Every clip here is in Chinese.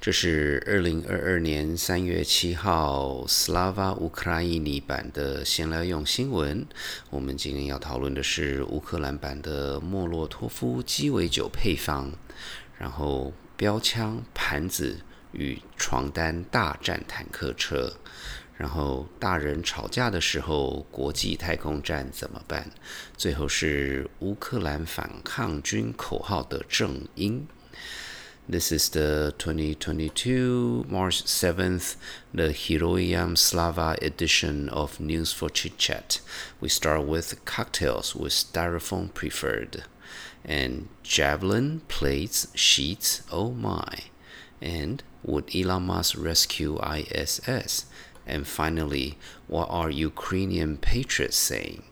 这是二零二二年三月七号 Slava 乌克兰尼版的闲聊用新闻。我们今天要讨论的是乌克兰版的莫洛托夫鸡尾酒配方，然后标枪、盘子与床单大战坦克车，然后大人吵架的时候国际太空站怎么办？最后是乌克兰反抗军口号的正音。This is the 2022 March 7th, the Heroium Slava edition of News for Chit Chat. We start with cocktails with styrofoam preferred, and javelin, plates, sheets, oh my. And would Elon Musk rescue ISS? And finally, what are Ukrainian patriots saying?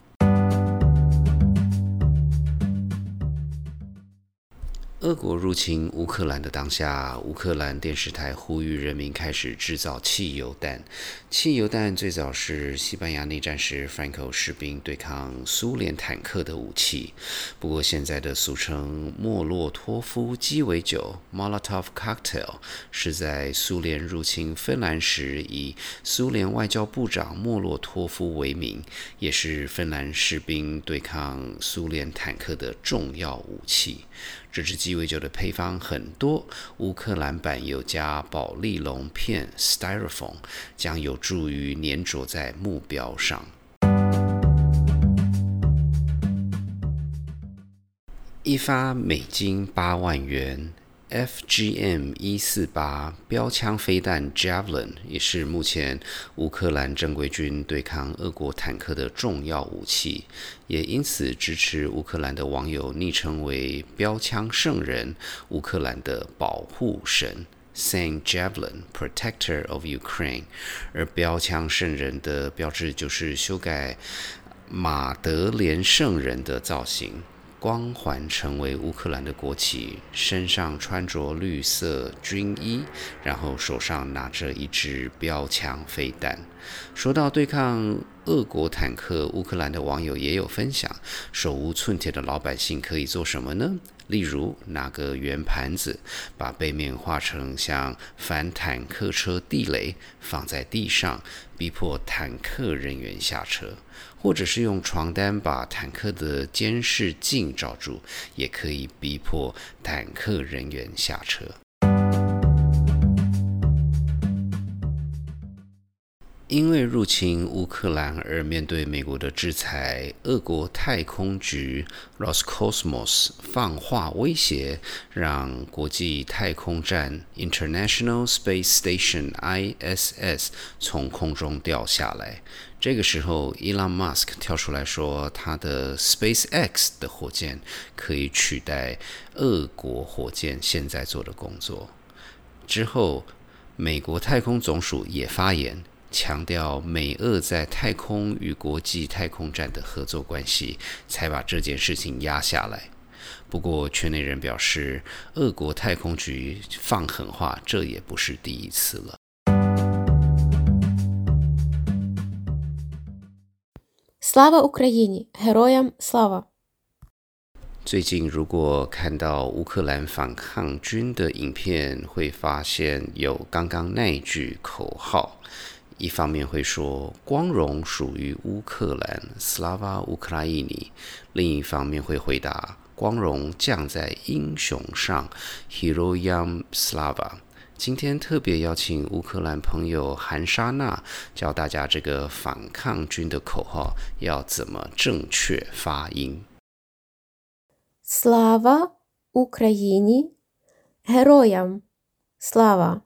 俄国入侵乌克兰的当下，乌克兰电视台呼吁人民开始制造汽油弹。汽油弹最早是西班牙内战时 Franco 士兵对抗苏联坦克的武器。不过，现在的俗称莫洛托夫鸡尾酒 （Molotov Cocktail） 是在苏联入侵芬兰时以苏联外交部长莫洛托夫为名，也是芬兰士兵对抗苏联坦克的重要武器。这支鸡尾酒的配方很多，乌克兰版有加保利龙片 （Styrofoam），将有助于粘着在目标上。一发美金八万元。FGM 一四八标枪飞弹 Javelin 也是目前乌克兰正规军对抗俄国坦克的重要武器，也因此支持乌克兰的网友昵称为“标枪圣人”——乌克兰的保护神 Saint Javelin Protector of Ukraine。而标枪圣人的标志就是修改马德莲圣人的造型。光环成为乌克兰的国旗，身上穿着绿色军衣，然后手上拿着一支标枪飞弹。说到对抗俄国坦克，乌克兰的网友也有分享：手无寸铁的老百姓可以做什么呢？例如拿个圆盘子，把背面画成像反坦克车地雷，放在地上，逼迫坦克人员下车；或者是用床单把坦克的监视镜罩住，也可以逼迫坦克人员下车。因为入侵乌克兰而面对美国的制裁，俄国太空局 Roscosmos 放话威胁，让国际太空站 International Space Station ISS 从空中掉下来。这个时候，Elon Musk 跳出来说，他的 SpaceX 的火箭可以取代俄国火箭现在做的工作。之后，美国太空总署也发言。强调美俄在太空与国际太空站的合作关系，才把这件事情压下来。不过，圈内人表示，俄国太空局放狠话，这也不是第一次了。Слава Україні! Героям слава! 最近，如果看到乌克兰反抗军的影片，会发现有刚刚那句口号。 一方面会说光荣属于乌克兰 （Slava Ukraini），另一方面会回答光荣降在英雄上 （Heroium Slava）。今天特别邀请乌克兰朋友韩莎娜教大家这个反抗军的口号要怎么正确发音。Slava Ukraini, Heroium Slava,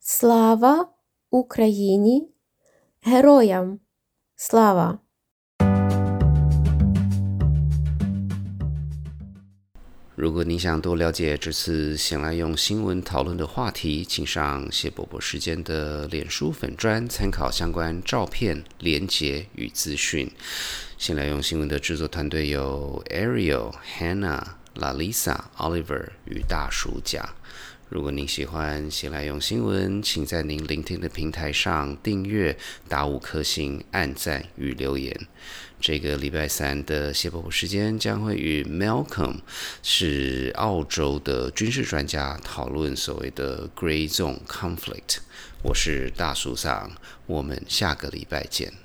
Slava. Україні, героям слава! 如果你想多了解这次想来用新闻讨论的话题，请上谢伯伯时间的脸书粉专参考相关照片、连结与资讯。先来用新闻的制作团队有 Ariel、Hannah、La Lisa、Oliver 与大叔甲。 如果您喜欢先来用新闻，请在您聆听的平台上订阅、打五颗星、按赞与留言。这个礼拜三的谢伯伯时间将会与 Malcolm 是澳洲的军事专家讨论所谓的 Grey Zone Conflict。我是大叔桑，我们下个礼拜见。